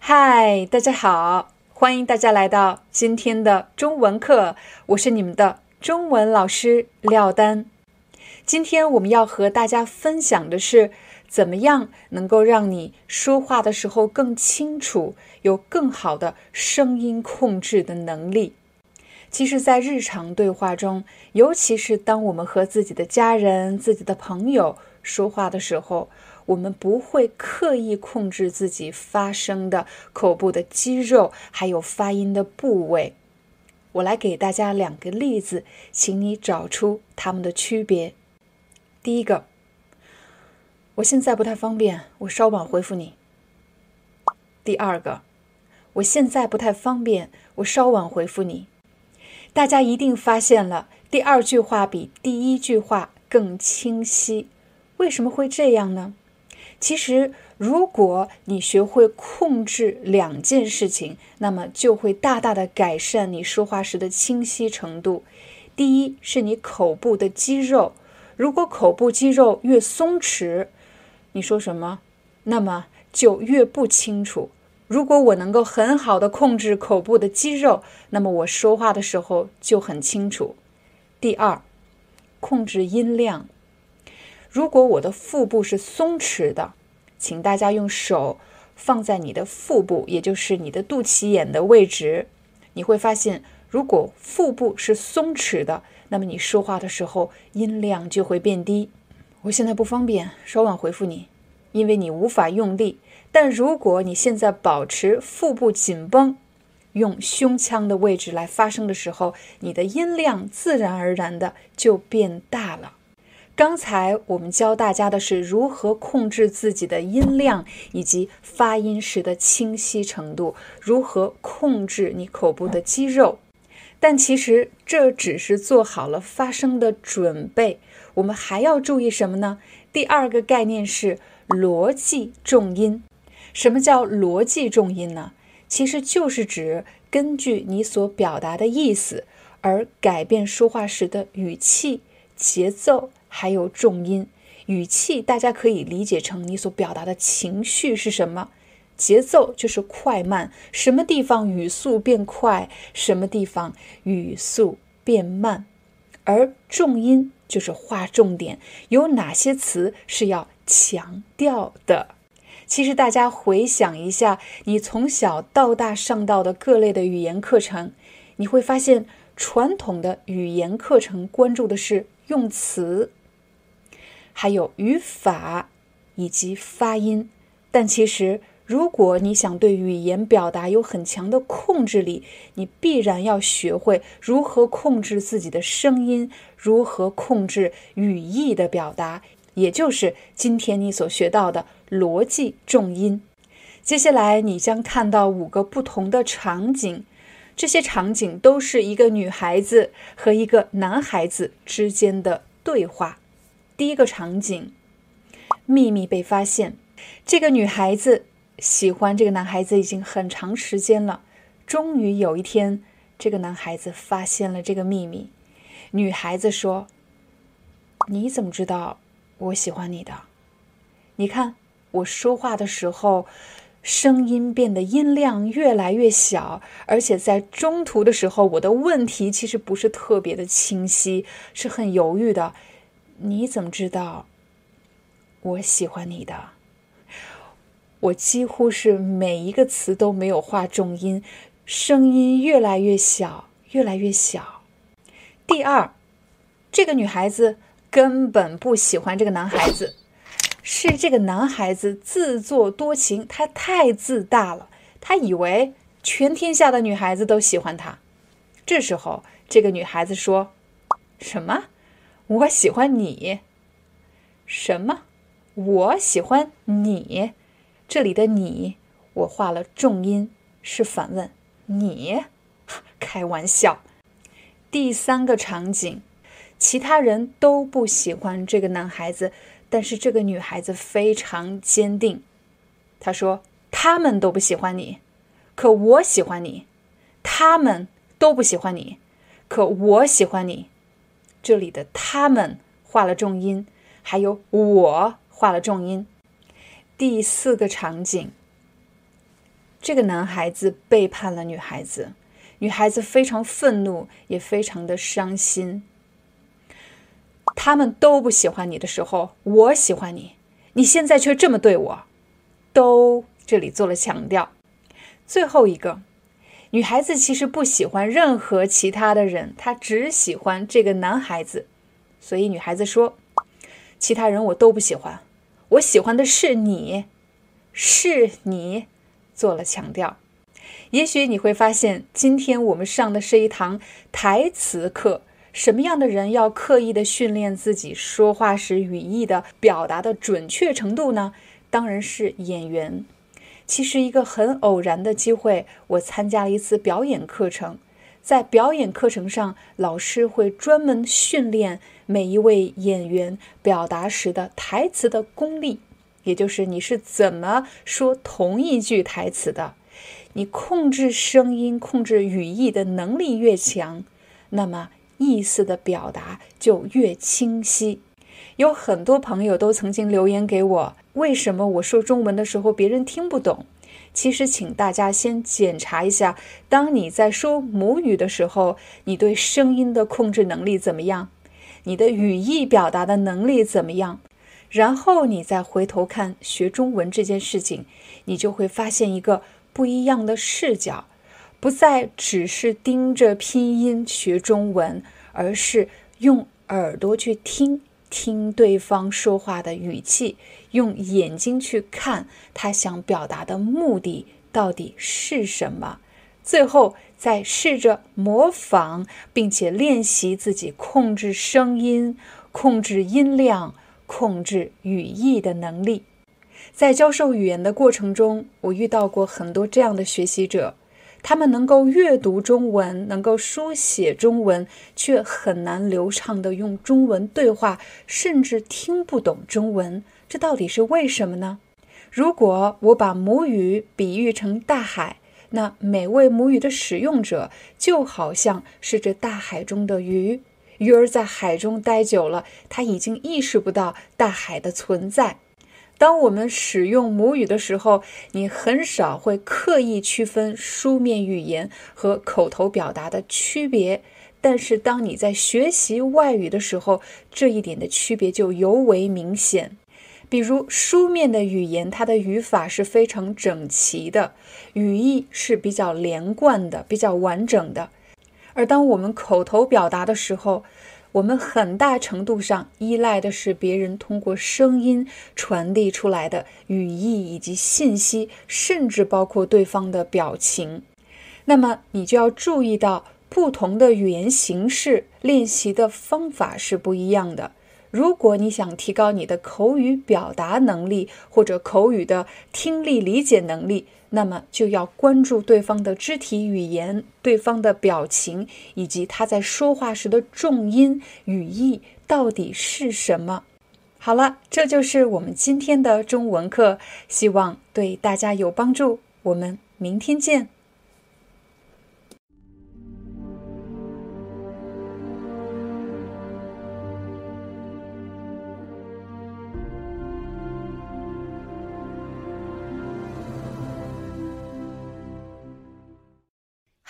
嗨，大家好，欢迎大家来到今天的中文课，我是你们的中文老师廖丹。今天我们要和大家分享的是，怎么样能够让你说话的时候更清楚，有更好的声音控制的能力。其实，在日常对话中，尤其是当我们和自己的家人、自己的朋友说话的时候，我们不会刻意控制自己发声的口部的肌肉，还有发音的部位。我来给大家两个例子，请你找出它们的区别。第一个，我现在不太方便，我稍晚回复你。第二个，我现在不太方便，我稍晚回复你。大家一定发现了，第二句话比第一句话更清晰。为什么会这样呢？其实，如果你学会控制两件事情，那么就会大大的改善你说话时的清晰程度。第一，是你口部的肌肉，如果口部肌肉越松弛，你说什么，那么就越不清楚。如果我能够很好的控制口部的肌肉，那么我说话的时候就很清楚。第二，控制音量。如果我的腹部是松弛的，请大家用手放在你的腹部，也就是你的肚脐眼的位置，你会发现，如果腹部是松弛的，那么你说话的时候音量就会变低。我现在不方便，稍晚回复你，因为你无法用力。但如果你现在保持腹部紧绷，用胸腔的位置来发声的时候，你的音量自然而然的就变大了。刚才我们教大家的是如何控制自己的音量以及发音时的清晰程度，如何控制你口部的肌肉。但其实这只是做好了发声的准备，我们还要注意什么呢？第二个概念是逻辑重音。什么叫逻辑重音呢？其实就是指根据你所表达的意思而改变说话时的语气、节奏。还有重音、语气，大家可以理解成你所表达的情绪是什么。节奏就是快慢，什么地方语速变快，什么地方语速变慢。而重音就是划重点，有哪些词是要强调的。其实大家回想一下，你从小到大上到的各类的语言课程，你会发现，传统的语言课程关注的是用词。还有语法以及发音，但其实，如果你想对语言表达有很强的控制力，你必然要学会如何控制自己的声音，如何控制语义的表达，也就是今天你所学到的逻辑重音。接下来，你将看到五个不同的场景，这些场景都是一个女孩子和一个男孩子之间的对话。第一个场景，秘密被发现。这个女孩子喜欢这个男孩子已经很长时间了。终于有一天，这个男孩子发现了这个秘密。女孩子说：“你怎么知道我喜欢你的？你看我说话的时候，声音变得音量越来越小，而且在中途的时候，我的问题其实不是特别的清晰，是很犹豫的。”你怎么知道我喜欢你的？我几乎是每一个词都没有画重音，声音越来越小，越来越小。第二，这个女孩子根本不喜欢这个男孩子，是这个男孩子自作多情，他太自大了，他以为全天下的女孩子都喜欢他。这时候，这个女孩子说：“什么？”我喜欢你，什么？我喜欢你，这里的你，我画了重音，是反问你。开玩笑。第三个场景，其他人都不喜欢这个男孩子，但是这个女孩子非常坚定。她说：“他们都不喜欢你，可我喜欢你。他们都不喜欢你，可我喜欢你。”这里的“他们”画了重音，还有“我”画了重音。第四个场景，这个男孩子背叛了女孩子，女孩子非常愤怒，也非常的伤心。他们都不喜欢你的时候，我喜欢你，你现在却这么对我。都这里做了强调。最后一个，女孩子其实不喜欢任何其他的人，她只喜欢这个男孩子。所以女孩子说：“其他人我都不喜欢，我喜欢的是你，是你。”做了强调。也许你会发现，今天我们上的是一堂台词课。什么样的人要刻意的训练自己说话时语义的表达的准确程度呢？当然是演员。其实一个很偶然的机会，我参加了一次表演课程。在表演课程上，老师会专门训练每一位演员表达时的台词的功力，也就是你是怎么说同一句台词的。你控制声音、控制语义的能力越强，那么意思的表达就越清晰。有很多朋友都曾经留言给我，为什么我说中文的时候别人听不懂？其实，请大家先检查一下，当你在说母语的时候，你对声音的控制能力怎么样？你的语义表达的能力怎么样？然后你再回头看学中文这件事情，你就会发现一个不一样的视角，不再只是盯着拼音学中文，而是用耳朵去听。听对方说话的语气，用眼睛去看他想表达的目的到底是什么，最后再试着模仿，并且练习自己控制声音、控制音量、控制语义的能力。在教授语言的过程中，我遇到过很多这样的学习者。他们能够阅读中文，能够书写中文，却很难流畅地用中文对话，甚至听不懂中文。这到底是为什么呢？如果我把母语比喻成大海，那每位母语的使用者就好像是这大海中的鱼。鱼儿在海中待久了，它已经意识不到大海的存在。当我们使用母语的时候，你很少会刻意区分书面语言和口头表达的区别。但是，当你在学习外语的时候，这一点的区别就尤为明显。比如，书面的语言，它的语法是非常整齐的，语义是比较连贯的、比较完整的。而当我们口头表达的时候，我们很大程度上依赖的是别人通过声音传递出来的语义以及信息，甚至包括对方的表情。那么你就要注意到，不同的语言形式练习的方法是不一样的。如果你想提高你的口语表达能力或者口语的听力理解能力，那么就要关注对方的肢体语言、对方的表情，以及他在说话时的重音、语义到底是什么。好了，这就是我们今天的中文课，希望对大家有帮助。我们明天见。